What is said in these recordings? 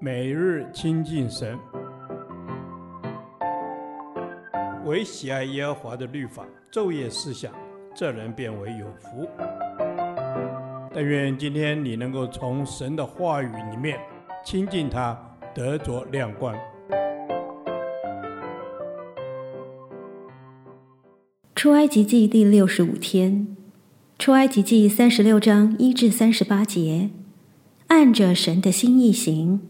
每日亲近神，唯喜爱耶和华的律法，昼夜思想，这人便为有福。但愿今天你能够从神的话语里面亲近他，得着亮光。出埃及记第六十五天，出埃及记三十六章一至三十八节，按着神的心意行。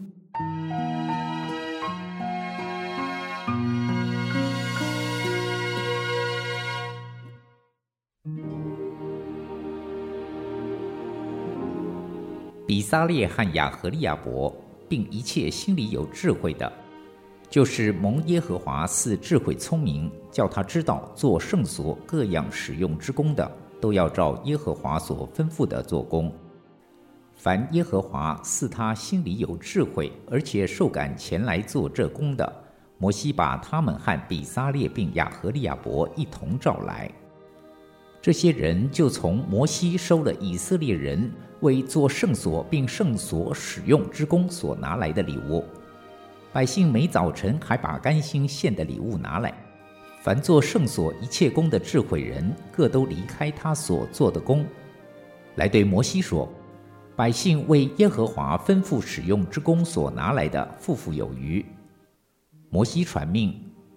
比撒列和亚何利亚伯，并一切心里有智慧的，就是蒙耶和华赐智慧聪明，叫他知道做圣所各样使用之工的，都要照耶和华所吩咐的做工。凡耶和华赐他心里有智慧，而且受感前来做这工的，摩西把他们和比撒列并亚何利亚伯一同召来。这些人就从摩西收了以色列人为做圣所并圣所使用之工所拿来的礼物。百姓每早晨还把甘心献的礼物拿来。凡做圣所一切工的智慧人，各都离开他所做的工，来对摩西说：“百姓为耶和华吩咐使用之工所拿来的，富富有余。”摩西传命，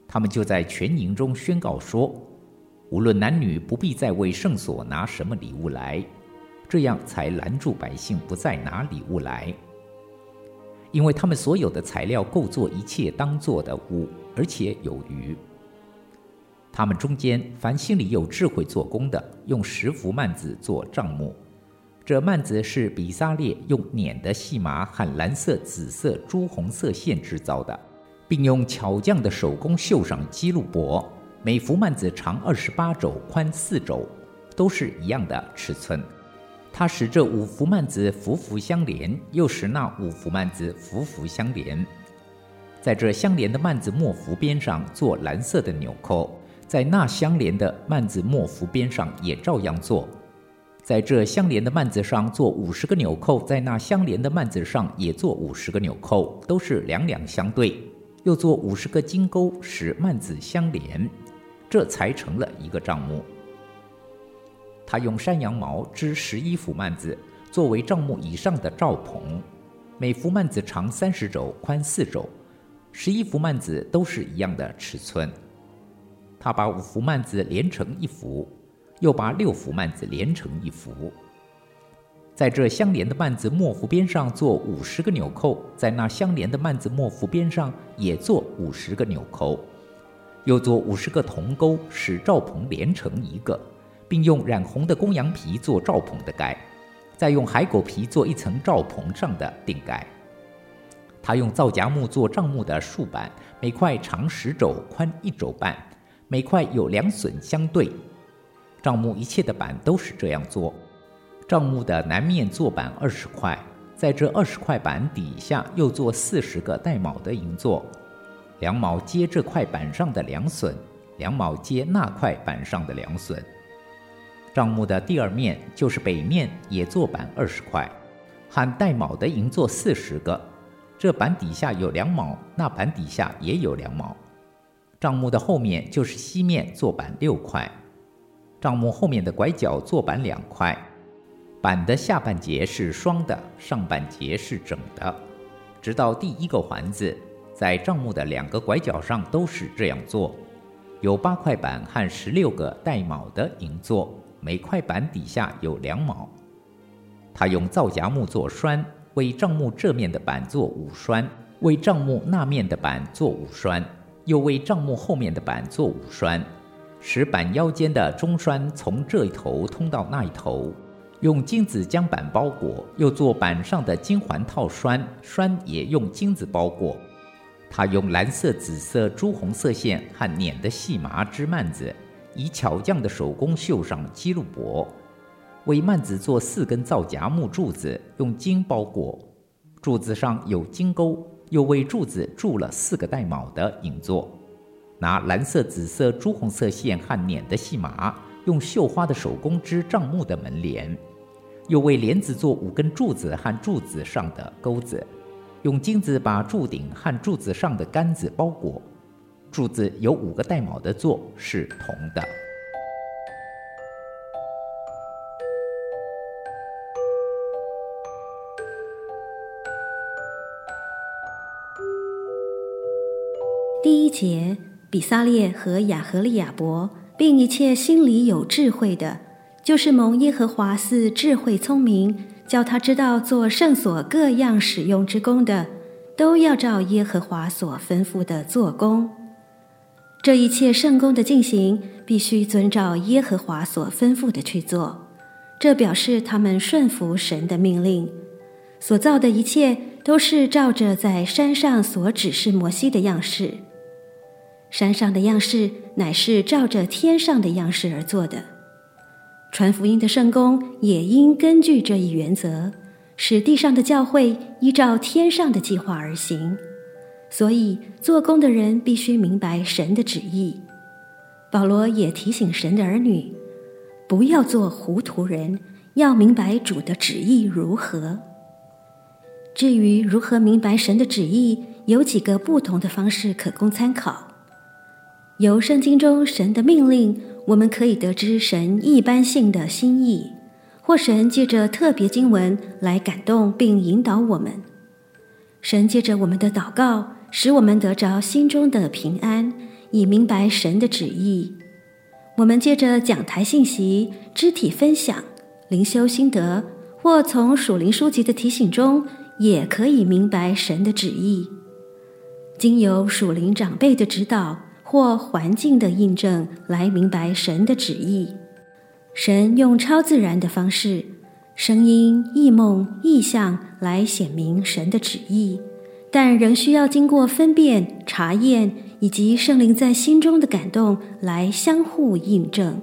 他们就在全营中宣告说。无论男女，不必再为圣所拿什么礼物来，这样才拦住百姓不再拿礼物来，因为他们所有的材料够做一切当做的物，而且有余。他们中间凡心里有智慧做工的，用十幅幔子做帐幕，这幔子是比萨列用捻的细麻和蓝色、紫色、朱红色线制造的，并用巧匠的手工绣上基路帛。每幅幔子长二十八肘，宽四肘，都是一样的尺寸。它使这五幅幔子幅幅相连，又使那五幅幔子幅幅相连。在这相连的幔子末幅边上做蓝色的纽扣，在那相连的幔子末幅边上也照样做。在这相连的幔子上做五十个纽扣，在那相连的幔子上也做五十个纽扣，都是两两相对。又做五十个金钩，使幔子相连。这才成了一个帐幕。他用山羊毛织十一幅幔子，作为帐幕以上的罩棚。每幅幔子长三十肘，宽四肘，十一幅幔子都是一样的尺寸。他把五幅幔子连成一幅，又把六幅幔子连成一幅。在这相连的幔子末幅边上做五十个纽扣，在那相连的幔子末幅边上也做五十个纽扣。又做五十个铜钩，使罩棚连成一个，并用染红的公羊皮做罩棚的盖，再用海狗皮做一层罩棚上的顶盖。他用皂荚木做帐幕的竖板，每块长十肘，宽一肘半，每块有两榫相对。帐幕一切的板都是这样做。帐幕的南面做板二十块，在这二十块板底下又做四十个带卯的银座。两卯接这块板上的两榫，两卯接那块板上的两榫。帐幕的第二面就是北面，也做板二十块，和带卯的银座四十个。这板底下有两卯，那板底下也有两卯。帐幕的后面就是西面，做板六块。帐幕后面的拐角做板两块，板的下半截是双的，上半截是整的，直到第一个环子。在帐幕的两个拐角上都是这样做，有八块板和十六个带卯的银座，每块板底下有两卯。他用皂荚木做栓，为帐幕这面的板做五栓，为帐幕那面的板做五栓，又为帐幕后面的板做五栓，使板腰间的中栓从这一头通到那一头，用金子将板包裹，又做板上的金环套栓，栓也用金子包裹。他用蓝色、紫色、朱红色线和捻的细麻织幔子，以巧匠的手工绣上鸡鹿帛，为幔子做四根皂荚木柱子，用金包裹，柱子上有金钩，又为柱子铸了四个带卯的营座，拿蓝色、紫色、朱红色线和捻的细麻，用绣花的手工织帐幕的门帘，又为帘子做五根柱子和柱子上的钩子。用金子把柱顶和柱子上的杆子包裹。柱子有五个带卯的座，是铜的。第一节，比撒列和亚何利亚伯，并一切心里有智慧的，就是蒙耶和华赐智慧聪明，叫他知道做圣所各样使用之工的，都要照耶和华所吩咐的做工。这一切圣工的进行，必须遵照耶和华所吩咐的去做。这表示他们顺服神的命令，所造的一切都是照着在山上所指示摩西的样式。山上的样式乃是照着天上的样式而做的，传福音的圣工也应根据这一原则，使地上的教会依照天上的计划而行。所以，做工的人必须明白神的旨意。保罗也提醒神的儿女，不要做糊涂人，要明白主的旨意如何。至于如何明白神的旨意，有几个不同的方式可供参考。由圣经中神的命令，我们可以得知神一般性的心意，或神借着特别经文来感动并引导我们。神借着我们的祷告，使我们得着心中的平安，以明白神的旨意。我们借着讲台信息、肢体分享、灵修心得，或从属灵书籍的提醒中，也可以明白神的旨意。经由属灵长辈的指导。或环境的印证来明白神的旨意。神用超自然的方式，声音、异梦、异象来显明神的旨意，但仍需要经过分辨、查验以及圣灵在心中的感动来相互印证。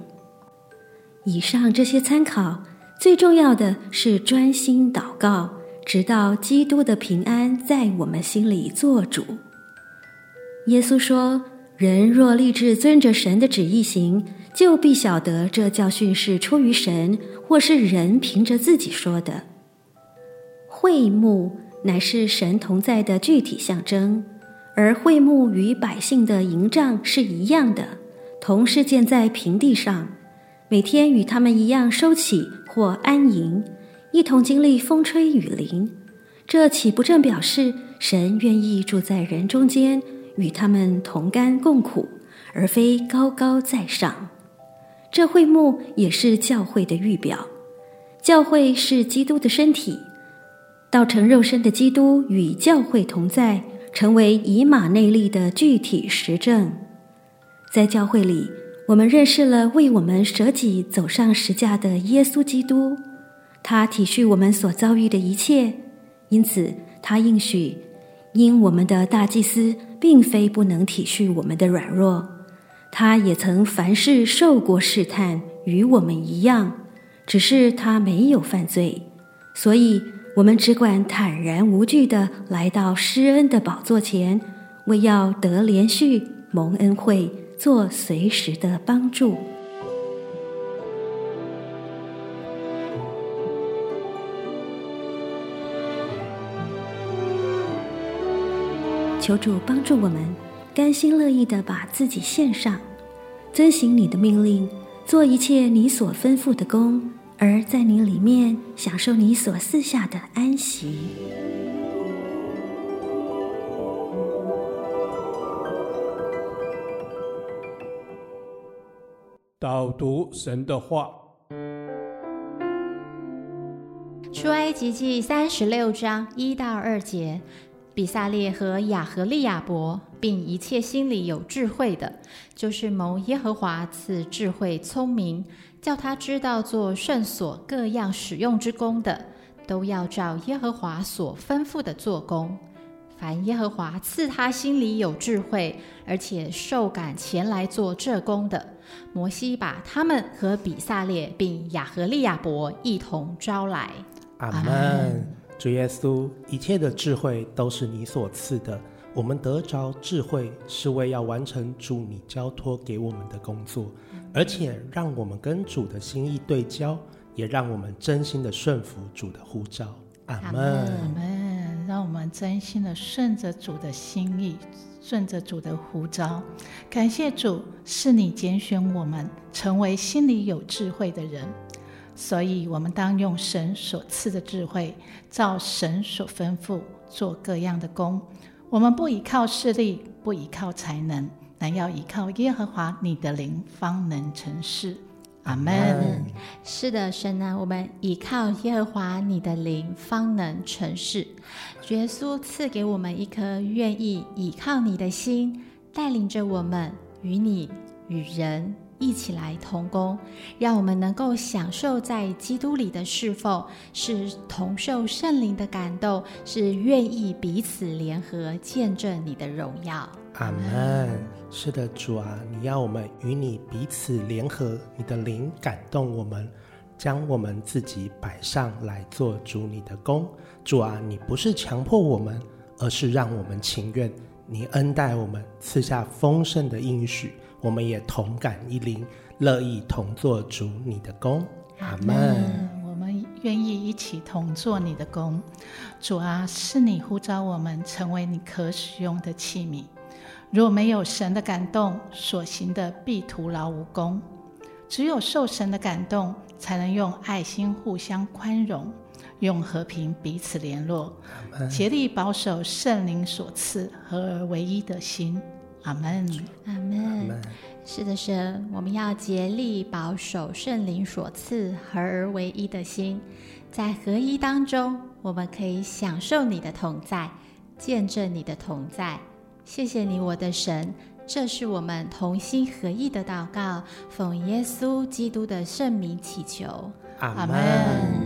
以上这些参考，最重要的是专心祷告，直到基督的平安在我们心里做主。耶稣说。人若立志遵着神的旨意行，就必晓得这教训是出于神，或是人凭着自己说的。会幕乃是神同在的具体象征，而会幕与百姓的营帐是一样的，同是建在平地上，每天与他们一样收起或安营，一同经历风吹雨淋。这岂不正表示神愿意住在人中间？与他们同甘共苦，而非高高在上。这会幕也是教会的预表。教会是基督的身体，道成肉身的基督与教会同在，成为以马内利的具体实证。在教会里，我们认识了为我们舍己走上十架的耶稣基督，他体恤我们所遭遇的一切，因此他应许。因我们的大祭司并非不能体恤我们的软弱，他也曾凡事受过试探，与我们一样，只是他没有犯罪，所以我们只管坦然无惧地来到施恩的宝座前，为要得连续、蒙恩惠，做随时的帮助。求主帮助我们，甘心乐意的把自己献上，遵行你的命令，做一切你所吩咐的工，而在你里面享受你所赐下的安息。导读神的话，出埃及记三十六章一到二节。比撒列和亚和利亚伯，并一切心里有智慧的，就是蒙耶和华赐智慧聪明，叫他知道做圣所各样使用之工的，都要照耶和华所吩咐的做工。凡耶和华赐他心里有智慧，而且受感前来做这工的，摩西把他们和比撒列并亚和利亚伯一同招来。阿门。主耶稣，一切的智慧都是你所赐的。我们得着智慧，是为要完成主你交托给我们的工作，而且让我们跟主的心意对焦，也让我们真心的顺服主的呼召。阿门。让我们真心的顺着主的心意，顺着主的呼召。感谢主，是你拣选我们成为心里有智慧的人，所以我们当用神所赐的智慧，照神所吩咐做各样的工。我们不依靠势力，不依靠才能，乃要依靠耶和华你的灵，方能成事。阿门。是的，神啊，我们依靠耶和华你的灵，方能成事。耶稣赐给我们一颗愿意依靠你的心，带领着我们与你与人一起来同工，让我们能够享受在基督里的侍奉，是同受圣灵的感动，是愿意彼此联合见证你的荣耀。阿门。是的，主啊，你要我们与你彼此联合，你的灵感动我们，将我们自己摆上来做主你的工。主啊，你不是强迫我们，而是让我们情愿。你恩待我们，赐下丰盛的应许，我们也同感一灵，乐意同做主你的工。阿门。我们愿意一起同做你的工。主啊，是你呼召我们成为你可使用的器皿。若没有神的感动，所行的必徒劳无功。只有受神的感动，才能用爱心互相宽容，用和平彼此联络，竭力保守圣灵所赐合而为一的心。阿门。阿门。是的，神，我们要竭力保守圣灵所赐合而为一的心，在合一当中，我们可以享受你的同在，见证你的同在。谢谢你，我的神，这是我们同心合意的祷告，奉耶稣基督的圣名祈求，阿门。